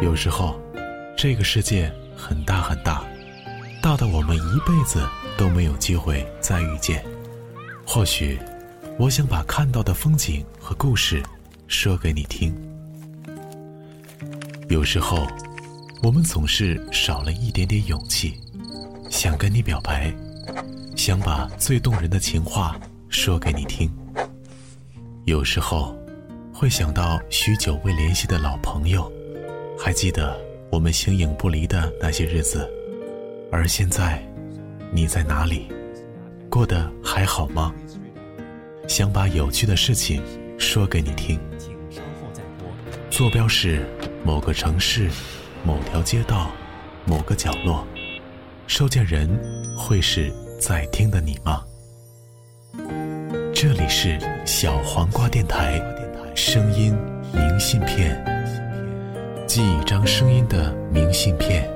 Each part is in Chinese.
有时候，这个世界很大很大，大到我们一辈子都没有机会再遇见。或许，我想把看到的风景和故事说给你听。有时候，我们总是少了一点点勇气，想跟你表白，想把最动人的情话说给你听。有时候，会想到许久未联系的老朋友。还记得我们形影不离的那些日子，而现在，你在哪里？过得还好吗？想把有趣的事情说给你听。坐标是某个城市、某条街道、某个角落。收件人会是在听的你吗？这里是小黄瓜电台，声音明信片。寄一张声音的明信片，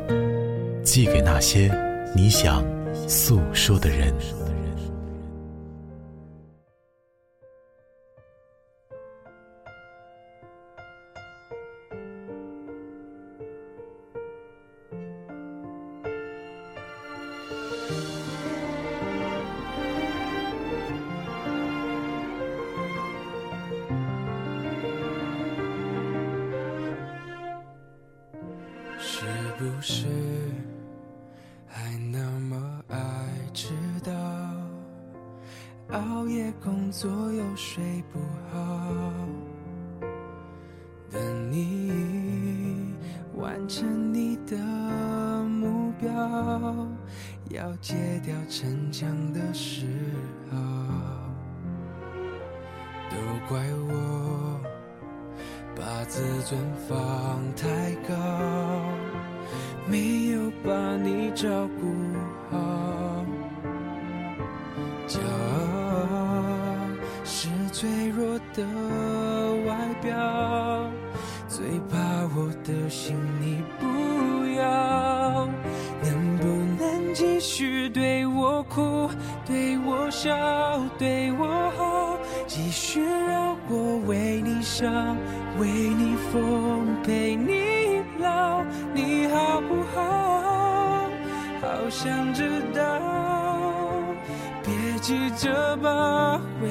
寄给那些你想诉说的人。不是还那么爱迟到，熬夜工作又睡不好，等你完成你的目标，要戒掉逞强的时候，都怪我把自尊放太高。没有把你照顾好，骄傲是脆弱的外表，最怕我的心你不要。能不能继续对我哭，对我笑，对我好，继续让我为你伤，为你疯，陪你想知道，别急着把回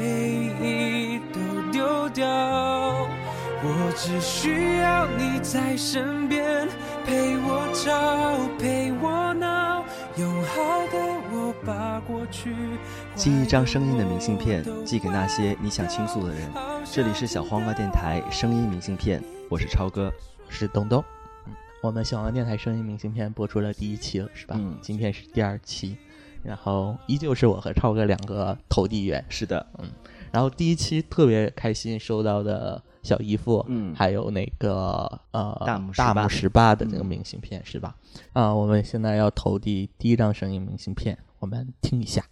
忆都丢掉，我只需要你在身边，陪我吵，陪我闹，用好的我把过去。寄一张声音的明信片，寄给那些你想倾诉的人。这里是小黄瓜电台声音明信片，我是超哥，是东东。我们小王电台声音明信片播出了第一期了，是吧？嗯，今天是第二期，然后依旧是我和超哥两个投递员。是的，嗯。然后第一期特别开心收到的小姨夫，嗯，还有那个呃大木大木十八的那个明信片，是吧？啊，我们现在要投递第一张声音明信片，我们听一下。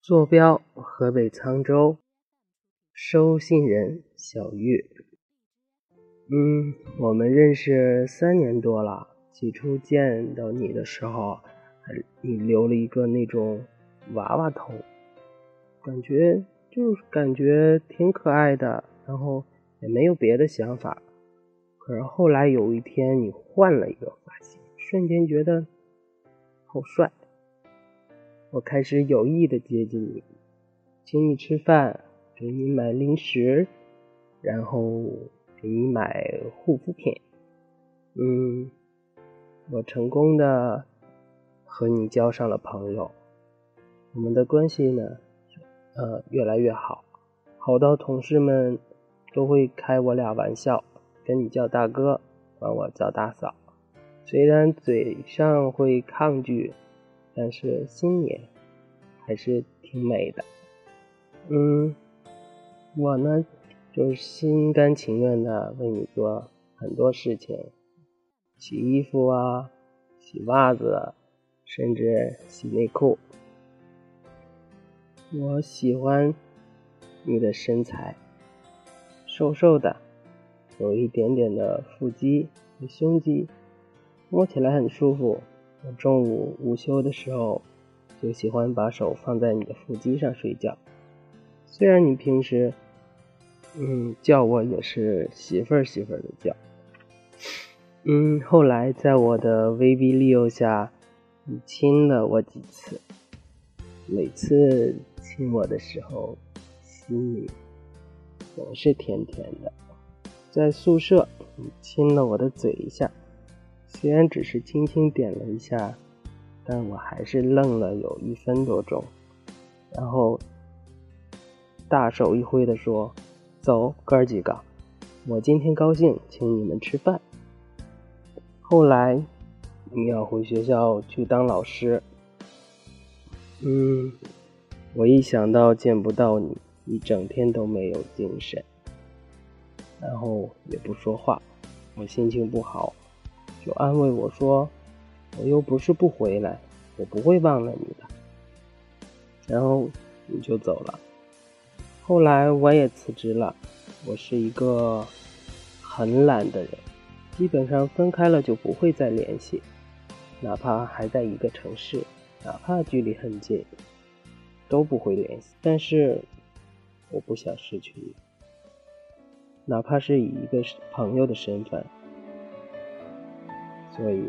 坐标河北沧州，收信人小玉。嗯，我们认识三年多了。起初见到你的时候，还你留了一个那种娃娃头，感觉就是感觉挺可爱的，然后也没有别的想法。可是后来有一天你换了一个发型，瞬间觉得好帅。我开始有意的接近你，请你吃饭，给你买零食，然后。给你买护肤品，嗯，我成功的和你交上了朋友，我们的关系呢，呃，越来越好，好到同事们都会开我俩玩笑，跟你叫大哥，管我叫大嫂。虽然嘴上会抗拒，但是心里还是挺美的。嗯，我呢。就是心甘情愿的为你做很多事情，洗衣服啊，洗袜子，甚至洗内裤。我喜欢你的身材，瘦瘦的，有一点点的腹肌和胸肌，摸起来很舒服。我中午午休的时候就喜欢把手放在你的腹肌上睡觉。虽然你平时。嗯，叫我也是媳妇儿媳妇儿的叫。嗯，后来在我的威逼利诱下，你亲了我几次。每次亲我的时候，心里总是甜甜的。在宿舍，你亲了我的嘴一下，虽然只是轻轻点了一下，但我还是愣了有一分多钟，然后大手一挥的说：“走，哥儿几个，我今天高兴，请你们吃饭。”后来你要回学校去当老师。嗯，我一想到见不到你，一整天都没有精神，然后也不说话，我心情不好，就安慰我说：“我又不是不回来，我不会忘了你的。”然后你就走了。后来我也辞职了，我是一个很懒的人，基本上分开了就不会再联系，哪怕还在一个城市。哪怕距离很近，都不会联系。但是，我不想失去你，哪怕是以一个朋友的身份。所以，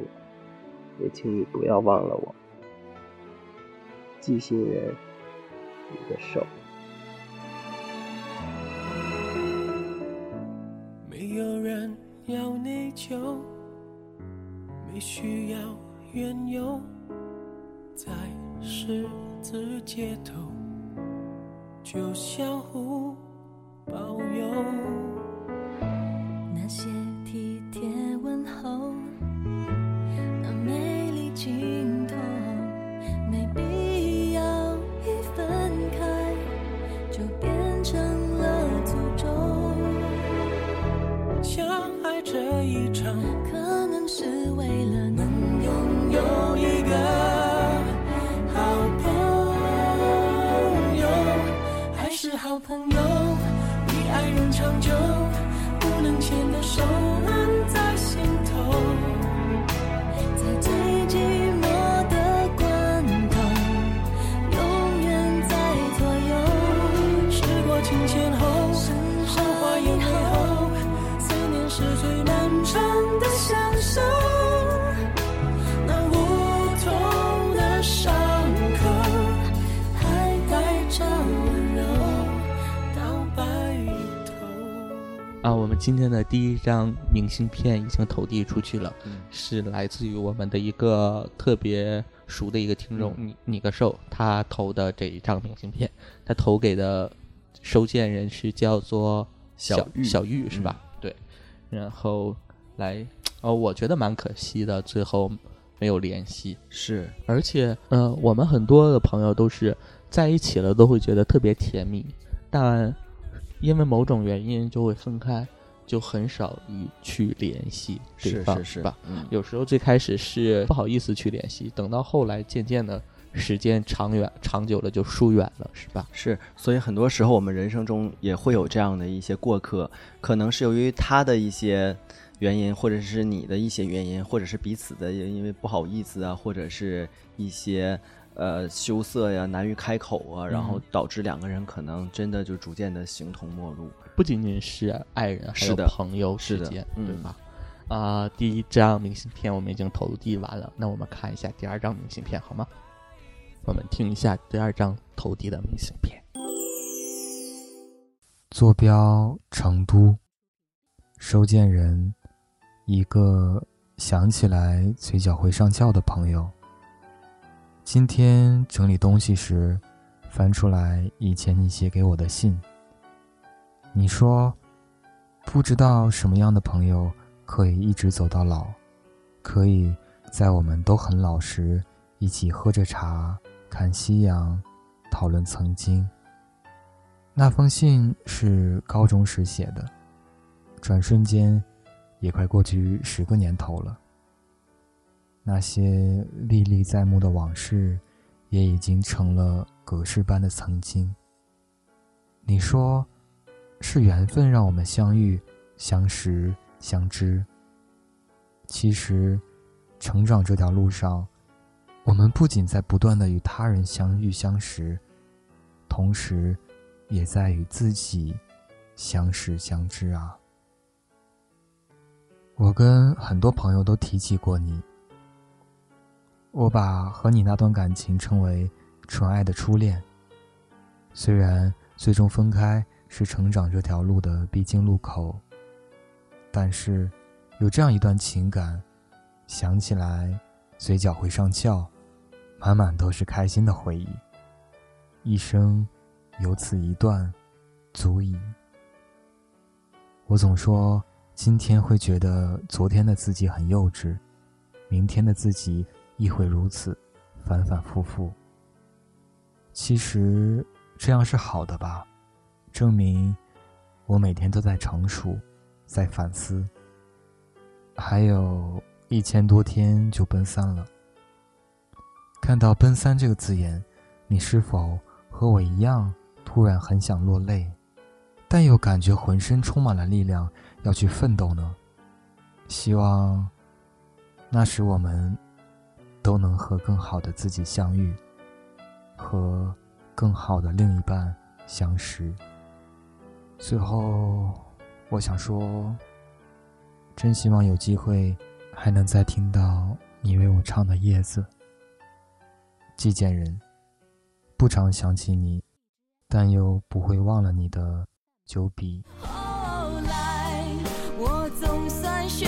也请你不要忘了我。寄信人，你的手。要内疚，没需要缘由。在十字街头，就相互保佑。那些今天的第一张明信片已经投递出去了，是来自于我们的一个特别熟的一个听众，你你个兽，他投的这一张明信片，他投给的收件人是叫做小玉，小玉是吧？对，然后来，哦，我觉得蛮可惜的，最后没有联系。是，而且，呃，我们很多的朋友都是在一起了，都会觉得特别甜蜜，但。因为某种原因就会分开，就很少与去联系对方，是吧？嗯，有时候最开始是不好意思去联系，等到后来渐渐的时间长远长久了就疏远了，是吧？是，所以很多时候我们人生中也会有这样的一些过客，可能是由于他的一些原因，或者是你的一些原因，或者是彼此的因为不好意思啊，或者是一些。呃，羞涩呀，难于开口啊，然后导致两个人可能真的就逐渐的形同陌路。不仅仅是爱人，还有朋友之间，对吧？啊，第一张明信片我们已经投递完了，那我们看一下第二张明信片好吗？我们听一下第二张投递的明信片。坐标成都，收件人一个想起来嘴角会上翘的朋友。今天整理东西时，翻出来以前你写给我的信。你说，不知道什么样的朋友可以一直走到老，可以在我们都很老时一起喝着茶、看夕阳、讨论曾经。那封信是高中时写的，转瞬间，也快过去十个年头了。那些历历在目的往事，也已经成了隔世般的曾经。你说，是缘分让我们相遇、相识、相知。其实，成长这条路上，我们不仅在不断的与他人相遇相识，同时，也在与自己相识相知啊。我跟很多朋友都提起过你，我把和你那段感情称为纯爱的初恋。虽然最终分开是成长这条路的必经路口，但是有这样一段情感，想起来嘴角会上翘，满满都是开心的回忆。一生有此一段，足矣。我总说，今天会觉得昨天的自己很幼稚，明天的自己亦会如此，反反复复。其实。这样是好的吧？证明我每天都在成熟，在反思。还有一千多天就奔三了。看到“奔三”这个字眼，你是否和我一样，突然很想落泪，但又感觉浑身充满了力量，要去奋斗呢？希望那时我们都能和更好的自己相遇，和。更好的另一半相识。最后，我想说，真希望有机会还能再听到你为我唱的《叶子》。寄件人，不常想起你，但又不会忘了你的九笔。后来，我总算学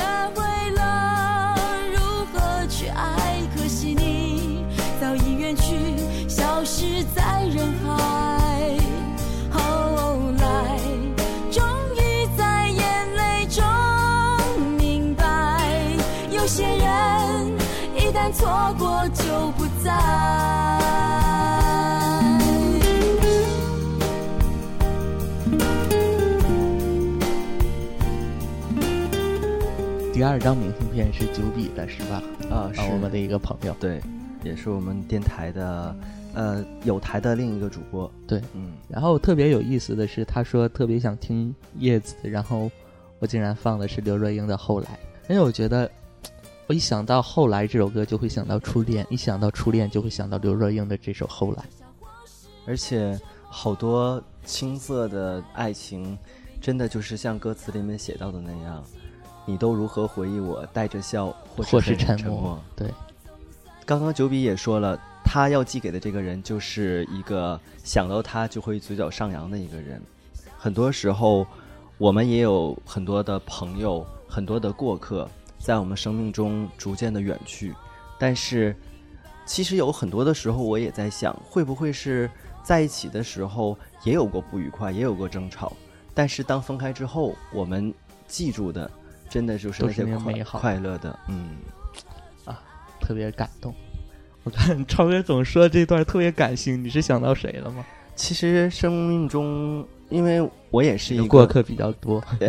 二张明信片是九比的，是吧？啊，是。我们的一个朋友，对，也是我们电台的。呃，有台的另一个主播，对，嗯，然后特别有意思的是，他说特别想听叶子，然后我竟然放的是刘若英的《后来》，因为我觉得，我一想到《后来》这首歌就会想到初恋，一想到初恋就会想到刘若英的这首《后来》，而且好多青涩的爱情，真的就是像歌词里面写到的那样，你都如何回忆我，带着笑或是沉默？对，刚刚九比也说了。他要寄给的这个人，就是一个想到他就会嘴角上扬的一个人。很多时候，我们也有很多的朋友，很多的过客，在我们生命中逐渐的远去。但是，其实有很多的时候，我也在想，会不会是在一起的时候也有过不愉快，也有过争吵。但是当分开之后，我们记住的，真的就是那些快快乐的，嗯，啊，特别感动。我看超哥总说这段特别感性，你是想到谁了吗？其实生命中，因为我也是一个过客比较多，也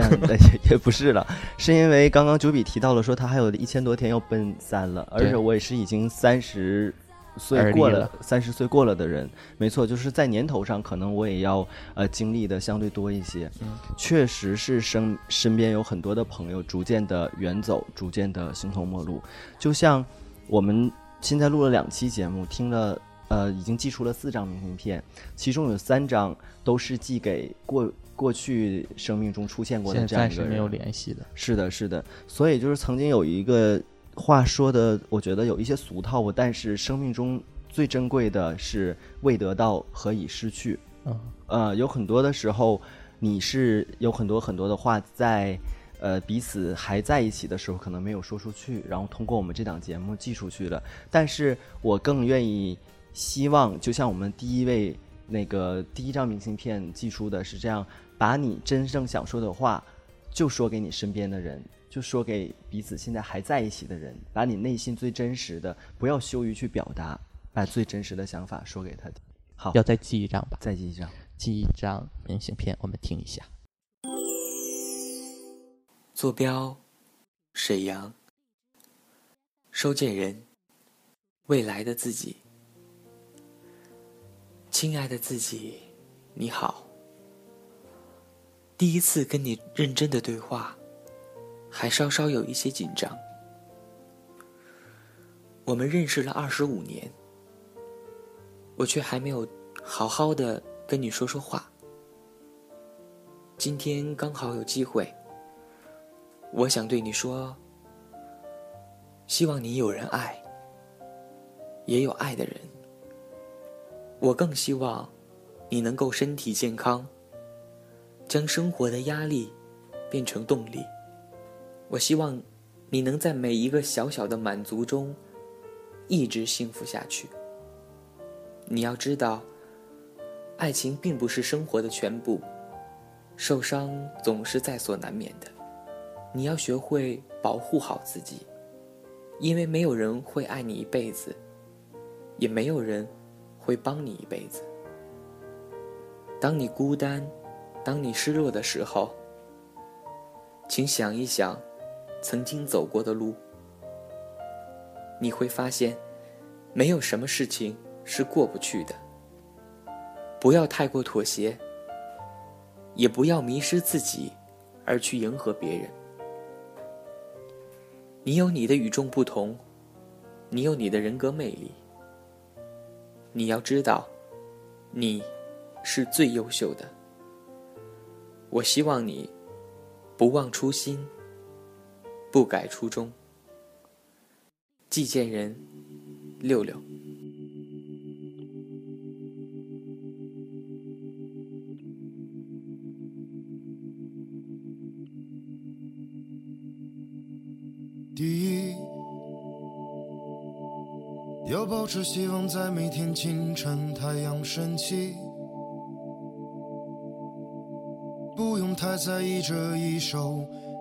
也不是了，是因为刚刚九比提到了说他还有一千多天要奔三了，而且我也是已经三十岁过了，三十岁过了的人，没错，就是在年头上可能我也要呃经历的相对多一些。嗯，确实是身身边有很多的朋友逐渐的远走，逐渐的形同陌路，就像我们。现在录了两期节目，听了，呃，已经寄出了四张明信片，其中有三张都是寄给过过去生命中出现过的这样一个人，没有联系的。是的，是的。所以就是曾经有一个话说的，我觉得有一些俗套，但是生命中最珍贵的是未得到和已失去。嗯，呃，有很多的时候，你是有很多很多的话在。呃，彼此还在一起的时候，可能没有说出去，然后通过我们这档节目寄出去了。但是我更愿意希望，就像我们第一位那个第一张明信片寄出的是这样，把你真正想说的话，就说给你身边的人，就说给彼此现在还在一起的人，把你内心最真实的，不要羞于去表达，把最真实的想法说给他。好，要再寄一张吧，再寄一张，寄一张明信片，我们听一下。坐标：沈阳。收件人：未来的自己。亲爱的自己，你好。第一次跟你认真的对话，还稍稍有一些紧张。我们认识了二十五年，我却还没有好好的跟你说说话。今天刚好有机会，我想对你说，希望你有人爱，也有爱的人。我更希望你能够身体健康，将生活的压力变成动力。我希望你能在每一个小小的满足中一直幸福下去。你要知道，爱情并不是生活的全部。受伤总是在所难免的，你要学会保护好自己，因为没有人会爱你一辈子，也没有人会帮你一辈子。当你孤单，当你失落的时候，请想一想曾经走过的路，你会发现，没有什么事情是过不去的。不要太过妥协。也不要迷失自己，而去迎合别人。你有你的与众不同，你有你的人格魅力。你要知道，你是最优秀的。我希望你不忘初心，不改初衷。寄件人六六。第一，要保持希望，在每天清晨太阳升起，不用太在意这一首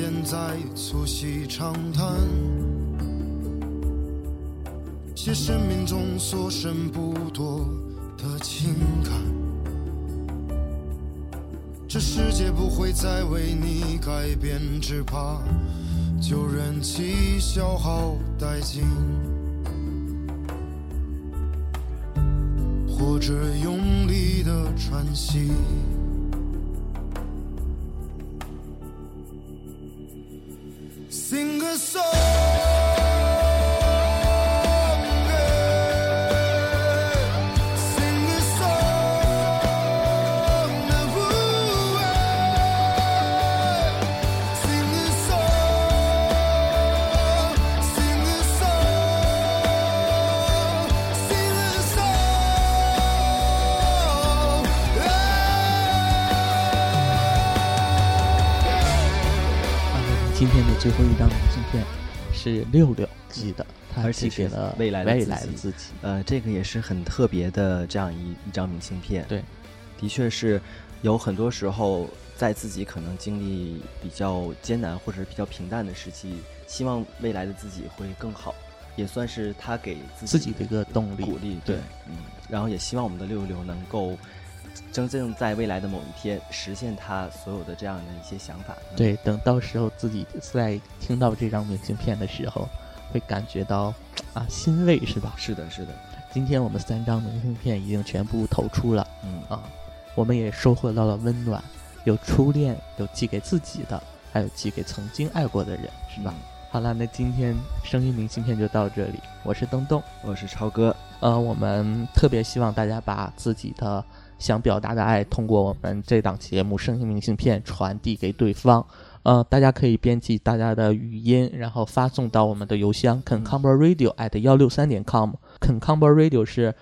现在促膝长谈。写生命中所剩不多的情感，这世界不会再为你改变，只怕就任其消耗殆尽，或者用力的喘息。the soul. 最后一张明信片是六六寄的，他寄给了未来未来的自己。呃，这个也是很特别的这样一一张明信片。对，的确是有很多时候在自己可能经历比较艰难或者是比较平淡的时期，希望未来的自己会更好，也算是他给自己的一个动力鼓励。对，嗯，然后也希望我们的六六能够。真正在未来的某一天实现他所有的这样的一些想法。对，等到时候自己在听到这张明信片的时候，会感觉到啊欣慰，是吧？是的，是的。今天我们三张明信片已经全部投出了，嗯啊，我们也收获到了温暖，有初恋，有寄给自己的，还有寄给曾经爱过的人，是吧？好了，那今天声音明信片就到这里。我是东东，我是超哥。呃，我们特别希望大家把自己的。想表达的爱，通过我们这档节目《声音明信片》传递给对方，呃，大家可以编辑大家的语音，然后发送到我们的邮箱 concomber radio at 幺六三点 com。concomber radio 是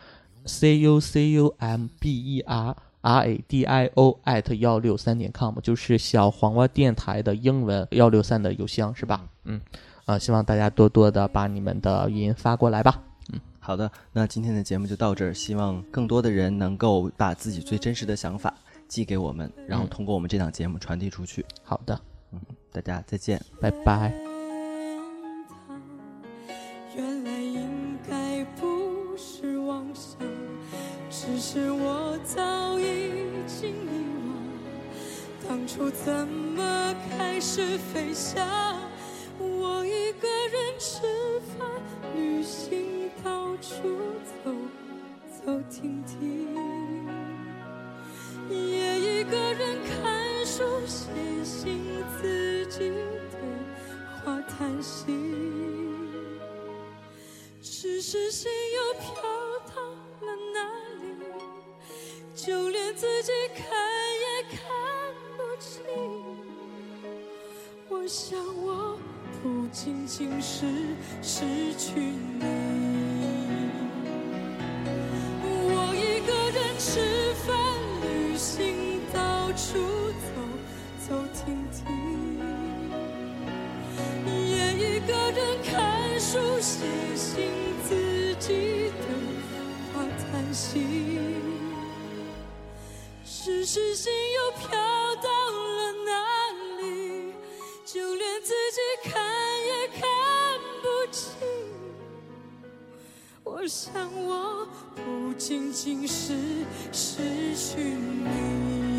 c u c u m b e r r a d i o at 幺六三点 com，就是小黄瓜电台的英文幺六三的邮箱是吧？嗯，呃，希望大家多多的把你们的语音发过来吧。嗯，好的，那今天的节目就到这儿，希望更多的人能够把自己最真实的想法寄给我们，然后通过我们这档节目传递出去。好的，嗯，大家再见，拜拜。我想我不仅仅是失去你，我一个人吃饭、旅行，到处走走停停。也一个人看书、写信，自己对话叹息。只是心又飘想我不仅仅是失去你。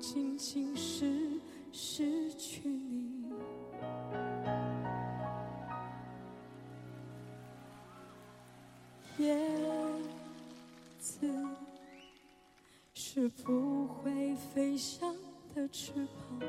仅仅是失去你，叶子是不会飞翔的翅膀，